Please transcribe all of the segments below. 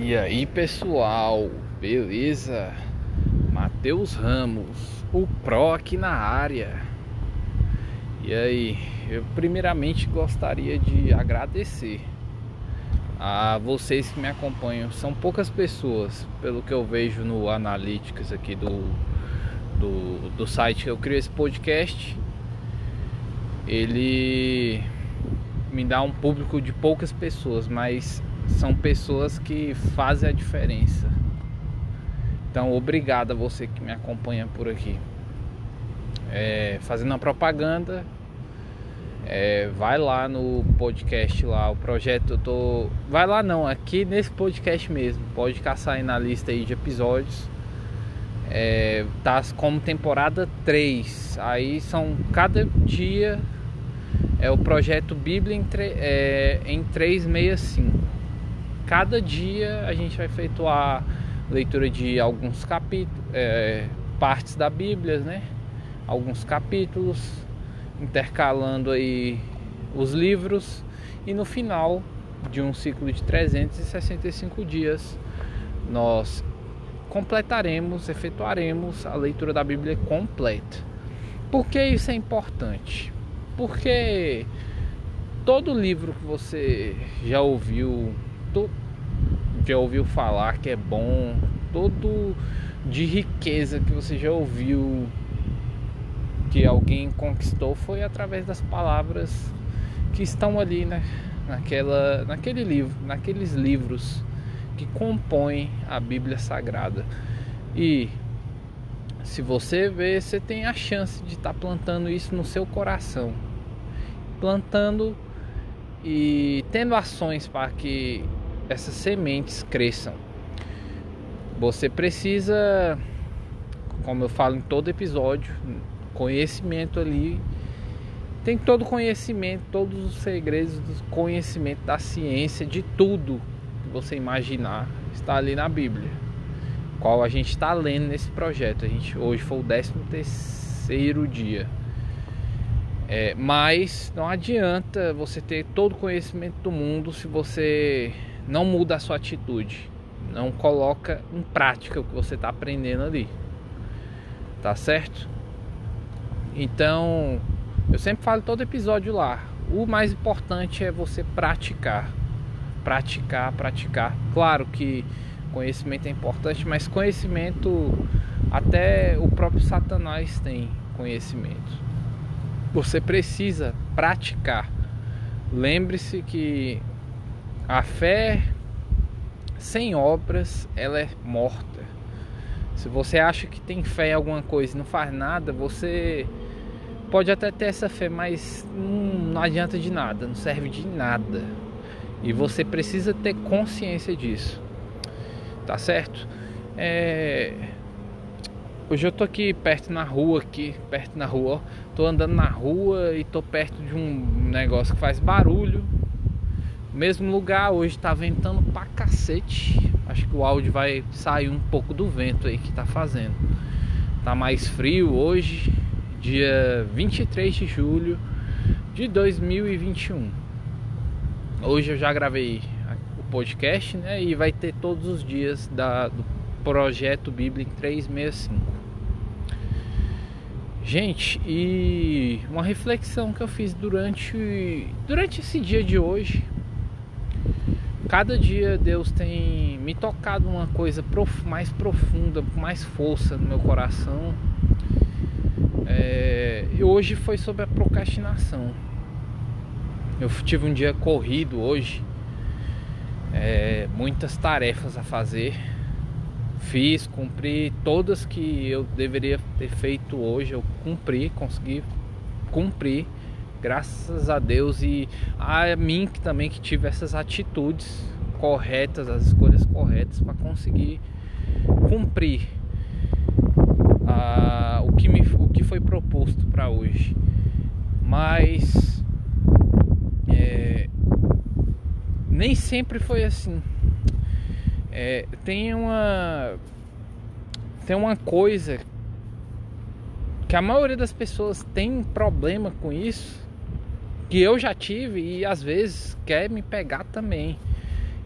E aí pessoal, beleza? Matheus Ramos, o Pro aqui na área. E aí, eu primeiramente gostaria de agradecer a vocês que me acompanham. São poucas pessoas, pelo que eu vejo no Analytics aqui do, do, do site que eu criei esse podcast. Ele me dá um público de poucas pessoas, mas são pessoas que fazem a diferença. Então, obrigado a você que me acompanha por aqui. É, fazendo a propaganda, é, vai lá no podcast lá, o projeto eu tô. Vai lá não, aqui nesse podcast mesmo. Pode caçar aí na lista aí de episódios. É, tá como temporada 3. Aí são cada dia é o projeto Bíblia em, é, em 365 cada dia a gente vai efetuar leitura de alguns capítulos, é, partes da Bíblia, né? Alguns capítulos, intercalando aí os livros e no final de um ciclo de 365 dias nós completaremos, efetuaremos a leitura da Bíblia completa. Por que isso é importante? Porque todo livro que você já ouviu todo já ouviu falar que é bom, todo de riqueza que você já ouviu que alguém conquistou foi através das palavras que estão ali né, naquela, naquele livro, naqueles livros que compõem a Bíblia Sagrada. E se você ver, você tem a chance de estar tá plantando isso no seu coração, plantando e tendo ações para que essas sementes cresçam. Você precisa, como eu falo em todo episódio, conhecimento ali. Tem todo o conhecimento, todos os segredos do conhecimento da ciência, de tudo que você imaginar, está ali na Bíblia. Qual a gente está lendo nesse projeto. A gente hoje foi o 13 terceiro dia. É, mas não adianta você ter todo o conhecimento do mundo se você não muda a sua atitude, não coloca em prática o que você está aprendendo ali, tá certo? Então, eu sempre falo todo episódio lá, o mais importante é você praticar, praticar, praticar. Claro que conhecimento é importante, mas conhecimento até o próprio Satanás tem conhecimento. Você precisa praticar. Lembre-se que a fé sem obras, ela é morta. Se você acha que tem fé em alguma coisa e não faz nada, você pode até ter essa fé, mas não, adianta de nada, não serve de nada. E você precisa ter consciência disso. Tá certo? É... Hoje eu tô aqui perto na rua, aqui perto na rua, ó. tô andando na rua e tô perto de um negócio que faz barulho mesmo lugar, hoje tá ventando pra cacete. Acho que o áudio vai sair um pouco do vento aí que tá fazendo. Tá mais frio hoje, dia 23 de julho de 2021. Hoje eu já gravei o podcast, né? E vai ter todos os dias da, do projeto Bíblia em 365. Gente, e uma reflexão que eu fiz durante durante esse dia de hoje, cada dia Deus tem me tocado uma coisa mais profunda, mais força no meu coração. É, e hoje foi sobre a procrastinação. Eu tive um dia corrido hoje, é, muitas tarefas a fazer. Fiz, cumpri todas que eu deveria ter feito hoje, eu cumpri, consegui cumprir graças a Deus e a mim que também que tive essas atitudes corretas, as escolhas corretas para conseguir cumprir a, o, que me, o que foi proposto para hoje. Mas é, nem sempre foi assim. É, tem uma tem uma coisa que a maioria das pessoas tem problema com isso que eu já tive e às vezes quer me pegar também.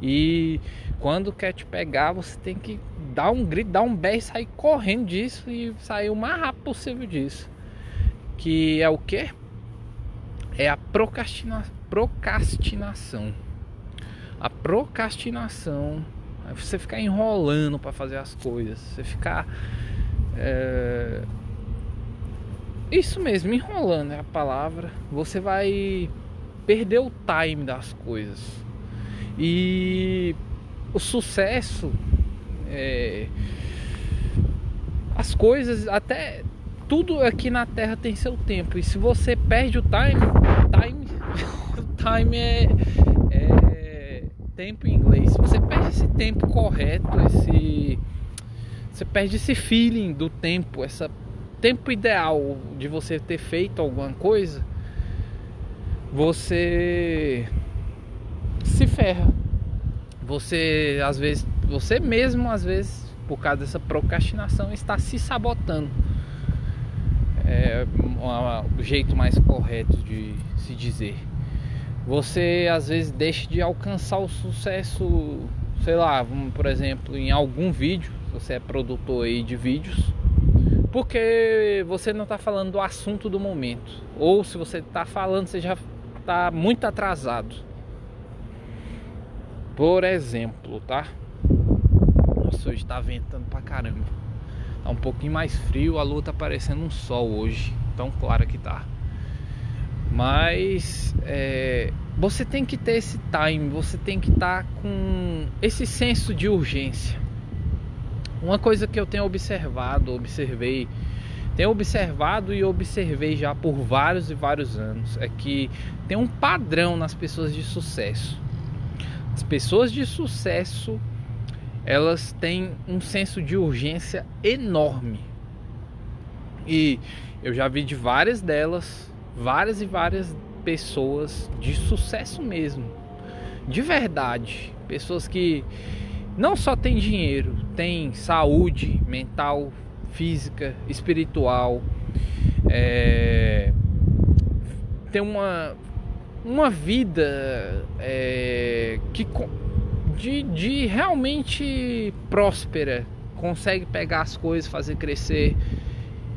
E quando quer te pegar, você tem que dar um grito, dar um berro e sair correndo disso e sair o mais rápido possível disso. Que é o que? É a procrastina, procrastinação. A procrastinação é você ficar enrolando para fazer as coisas, você ficar é... isso mesmo, enrolando é a palavra. Você vai perder o time das coisas. E o sucesso, é, as coisas, até tudo aqui na Terra tem seu tempo. E se você perde o time, time, time é, é tempo em inglês. Você perde esse tempo correto, esse você perde esse feeling do tempo, esse tempo ideal de você ter feito alguma coisa você se ferra. Você às vezes, você mesmo às vezes, por causa dessa procrastinação, está se sabotando. É o jeito mais correto de se dizer. Você às vezes deixa de alcançar o sucesso, sei lá, por exemplo, em algum vídeo, você é produtor aí de vídeos, porque você não está falando do assunto do momento. Ou se você está falando, você já tá muito atrasado. Por exemplo, tá? Nossa, hoje tá ventando pra caramba. Tá um pouquinho mais frio, a lua tá parecendo um sol hoje. Tão claro que tá. Mas é, você tem que ter esse time, você tem que estar tá com esse senso de urgência. Uma coisa que eu tenho observado, observei tenho observado e observei já por vários e vários anos é que tem um padrão nas pessoas de sucesso. As pessoas de sucesso elas têm um senso de urgência enorme. E eu já vi de várias delas, várias e várias pessoas de sucesso mesmo. De verdade, pessoas que não só têm dinheiro, têm saúde mental, física, espiritual, é, ter uma, uma vida é, que de, de realmente próspera, consegue pegar as coisas, fazer crescer,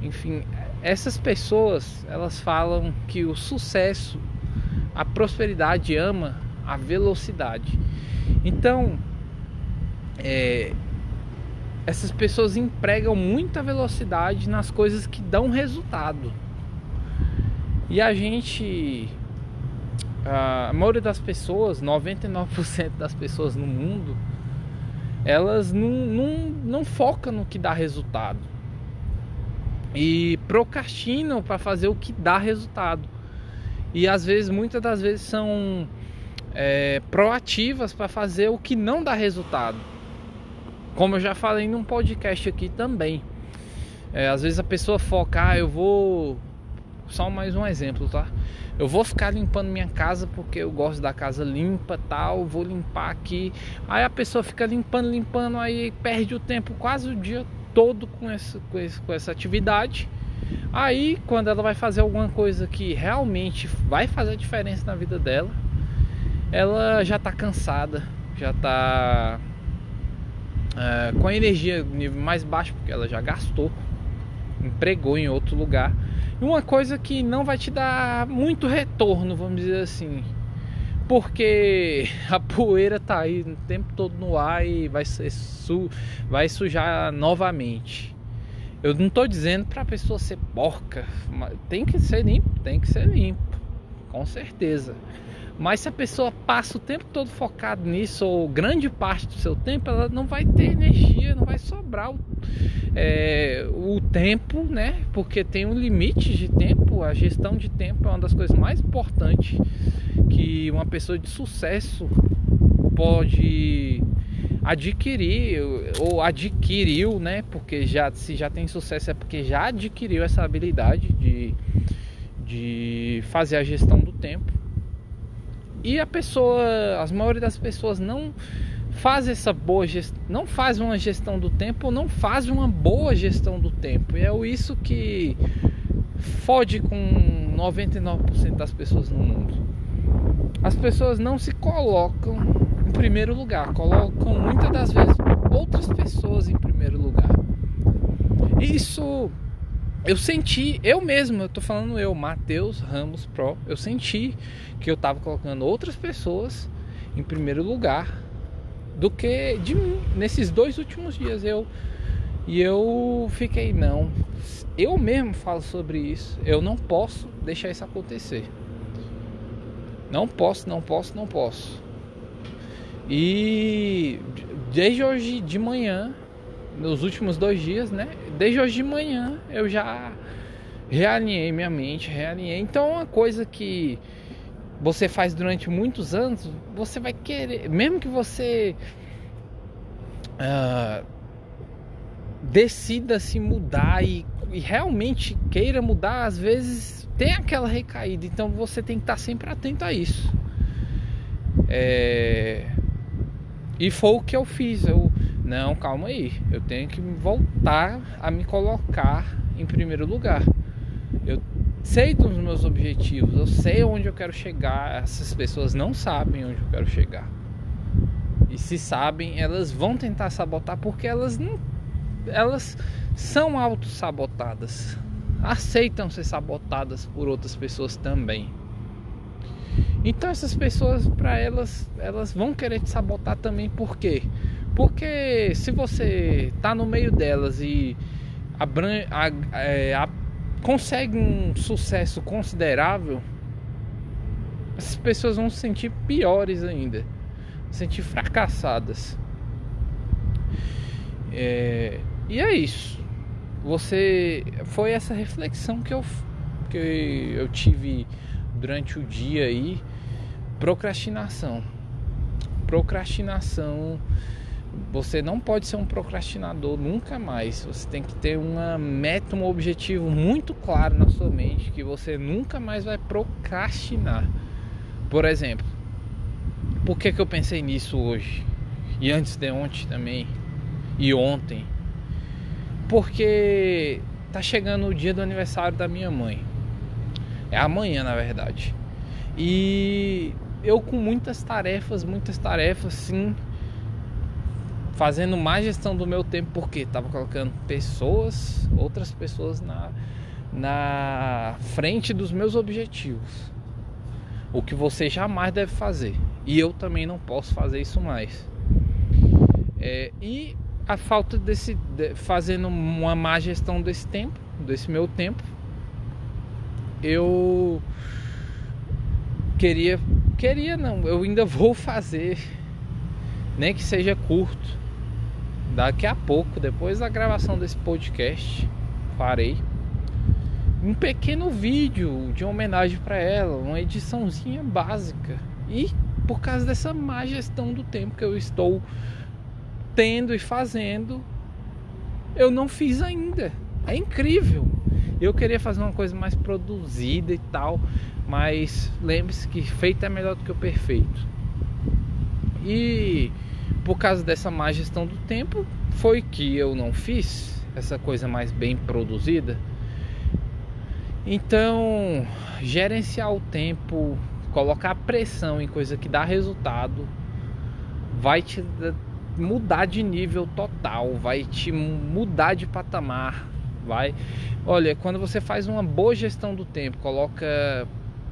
enfim, essas pessoas elas falam que o sucesso, a prosperidade ama a velocidade. Então, é, essas pessoas empregam muita velocidade nas coisas que dão resultado. E a gente, a maioria das pessoas, 99% das pessoas no mundo, elas não, não, não focam no que dá resultado e procrastinam para fazer o que dá resultado. E às vezes, muitas das vezes, são é, proativas para fazer o que não dá resultado. Como eu já falei num podcast aqui também. É, às vezes a pessoa foca, ah, eu vou. Só mais um exemplo, tá? Eu vou ficar limpando minha casa porque eu gosto da casa limpa tal, vou limpar aqui. Aí a pessoa fica limpando, limpando, aí perde o tempo quase o dia todo com essa, com, esse, com essa atividade. Aí quando ela vai fazer alguma coisa que realmente vai fazer diferença na vida dela, ela já tá cansada, já tá é, com a energia nível mais baixo, porque ela já gastou, empregou em outro lugar. E uma coisa que não vai te dar muito retorno, vamos dizer assim, porque a poeira tá aí o tempo todo no ar e vai, ser su vai sujar novamente. Eu não estou dizendo para a pessoa ser porca, tem que ser limpo, tem que ser limpo, com certeza. Mas se a pessoa passa o tempo todo focado nisso, ou grande parte do seu tempo, ela não vai ter energia, não vai sobrar o, é, o tempo, né? Porque tem um limite de tempo. A gestão de tempo é uma das coisas mais importantes que uma pessoa de sucesso pode adquirir ou adquiriu, né? Porque já se já tem sucesso é porque já adquiriu essa habilidade de, de fazer a gestão do tempo e a pessoa, as maioria das pessoas não faz essa boa gestão, não faz uma gestão do tempo, não faz uma boa gestão do tempo. E é isso que fode com 99% das pessoas no mundo. As pessoas não se colocam primeiro lugar, colocam muitas das vezes outras pessoas em primeiro lugar. Isso eu senti, eu mesmo, eu tô falando eu, Matheus Ramos Pro, eu senti que eu tava colocando outras pessoas em primeiro lugar do que de mim nesses dois últimos dias. Eu e eu fiquei não, eu mesmo falo sobre isso. Eu não posso deixar isso acontecer. Não posso, não posso, não posso. E desde hoje de manhã, nos últimos dois dias, né? Desde hoje de manhã eu já realinhei minha mente, realinhei. Então, uma coisa que você faz durante muitos anos, você vai querer, mesmo que você uh, decida se mudar e, e, realmente queira mudar, às vezes tem aquela recaída. Então, você tem que estar sempre atento a isso. É... E foi o que eu fiz. Eu, não, calma aí. Eu tenho que voltar a me colocar em primeiro lugar. Eu sei dos meus objetivos, eu sei onde eu quero chegar. Essas pessoas não sabem onde eu quero chegar. E se sabem, elas vão tentar sabotar porque elas não elas são auto-sabotadas. Aceitam ser sabotadas por outras pessoas também. Então essas pessoas, para elas, elas vão querer te sabotar também, por quê? Porque se você tá no meio delas e a, é, a, consegue um sucesso considerável, essas pessoas vão se sentir piores ainda, se sentir fracassadas. É, e é isso. Você foi essa reflexão que eu que eu tive durante o dia aí Procrastinação. Procrastinação. Você não pode ser um procrastinador nunca mais. Você tem que ter uma meta, um objetivo muito claro na sua mente que você nunca mais vai procrastinar. Por exemplo, por que, que eu pensei nisso hoje? E antes de ontem também. E ontem. Porque tá chegando o dia do aniversário da minha mãe. É amanhã, na verdade. E eu com muitas tarefas, muitas tarefas, sim, fazendo mais gestão do meu tempo, porque estava colocando pessoas, outras pessoas na, na frente dos meus objetivos. O que você jamais deve fazer. E eu também não posso fazer isso mais. É, e a falta desse. De, fazendo uma má gestão desse tempo, desse meu tempo, eu queria Queria não, eu ainda vou fazer, nem que seja curto. Daqui a pouco, depois da gravação desse podcast, farei um pequeno vídeo de homenagem para ela, uma ediçãozinha básica. E por causa dessa má gestão do tempo que eu estou tendo e fazendo, eu não fiz ainda. É incrível. Eu queria fazer uma coisa mais produzida e tal, mas lembre-se que feito é melhor do que o perfeito. E por causa dessa má gestão do tempo, foi que eu não fiz essa coisa mais bem produzida. Então, gerenciar o tempo, colocar pressão em coisa que dá resultado, vai te mudar de nível total, vai te mudar de patamar, vai. Olha, quando você faz uma boa gestão do tempo, coloca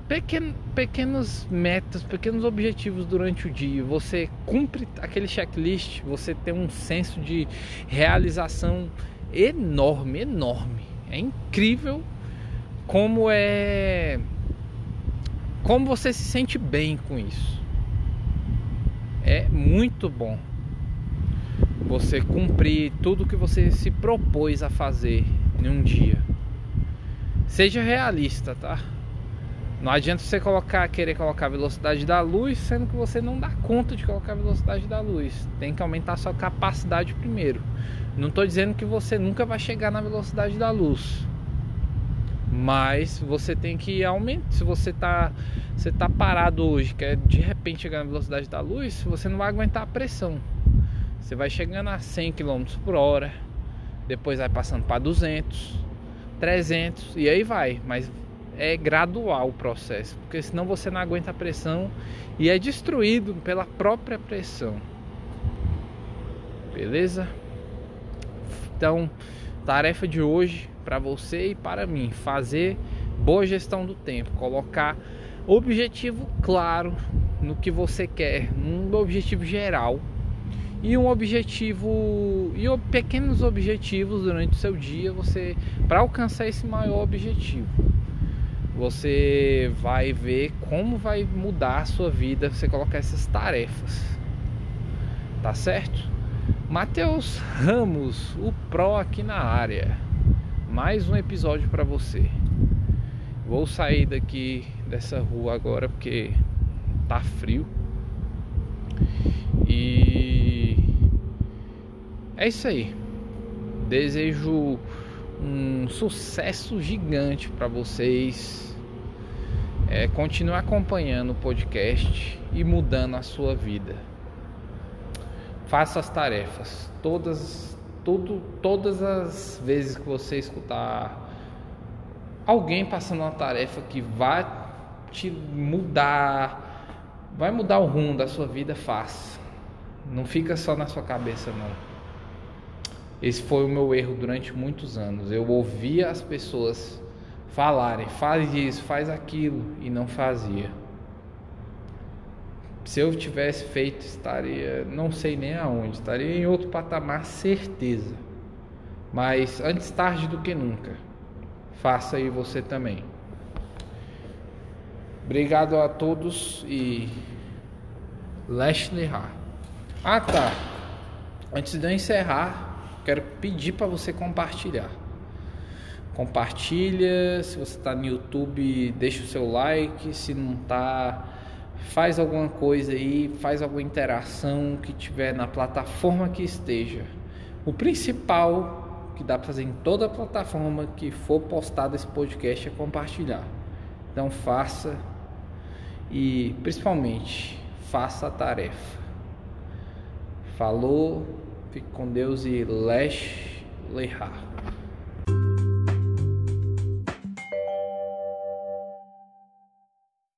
pequen, pequenas metas, pequenos objetivos durante o dia, você cumpre aquele checklist, você tem um senso de realização enorme, enorme. É incrível como é como você se sente bem com isso. É muito bom você cumprir tudo que você se propôs a fazer em um dia. Seja realista, tá? Não adianta você colocar, querer colocar a velocidade da luz, sendo que você não dá conta de colocar a velocidade da luz. Tem que aumentar a sua capacidade primeiro. Não estou dizendo que você nunca vai chegar na velocidade da luz. Mas você tem que aumentar. Se você está você tá parado hoje, quer de repente chegar na velocidade da luz, você não vai aguentar a pressão. Você vai chegando a 100 km por hora, depois vai passando para 200, 300 e aí vai. Mas é gradual o processo, porque senão você não aguenta a pressão e é destruído pela própria pressão. Beleza? Então, tarefa de hoje para você e para mim, fazer boa gestão do tempo, colocar objetivo claro no que você quer, um objetivo geral e um objetivo e pequenos objetivos durante o seu dia, você para alcançar esse maior objetivo. Você vai ver como vai mudar a sua vida você colocar essas tarefas. Tá certo? Matheus Ramos, o Pro aqui na área. Mais um episódio para você. Vou sair daqui dessa rua agora porque tá frio. E é isso aí. Desejo um sucesso gigante para vocês. É, continue acompanhando o podcast e mudando a sua vida. Faça as tarefas. Todas, tudo, todas as vezes que você escutar alguém passando uma tarefa que vai te mudar, vai mudar o rumo da sua vida, faça. Não fica só na sua cabeça, não. Esse foi o meu erro durante muitos anos. Eu ouvia as pessoas falarem, faz isso, faz aquilo, e não fazia. Se eu tivesse feito, estaria, não sei nem aonde, estaria em outro patamar, certeza. Mas antes tarde do que nunca. Faça aí você também. Obrigado a todos e Leslie Ah tá. Antes de eu encerrar, quero pedir para você compartilhar. Compartilha, se você está no YouTube, deixa o seu like, se não está, faz alguma coisa aí, faz alguma interação que tiver na plataforma que esteja. O principal que dá para fazer em toda plataforma que for postado esse podcast é compartilhar. Então faça e principalmente faça a tarefa. Falou, fique com Deus e Lesh Lehar.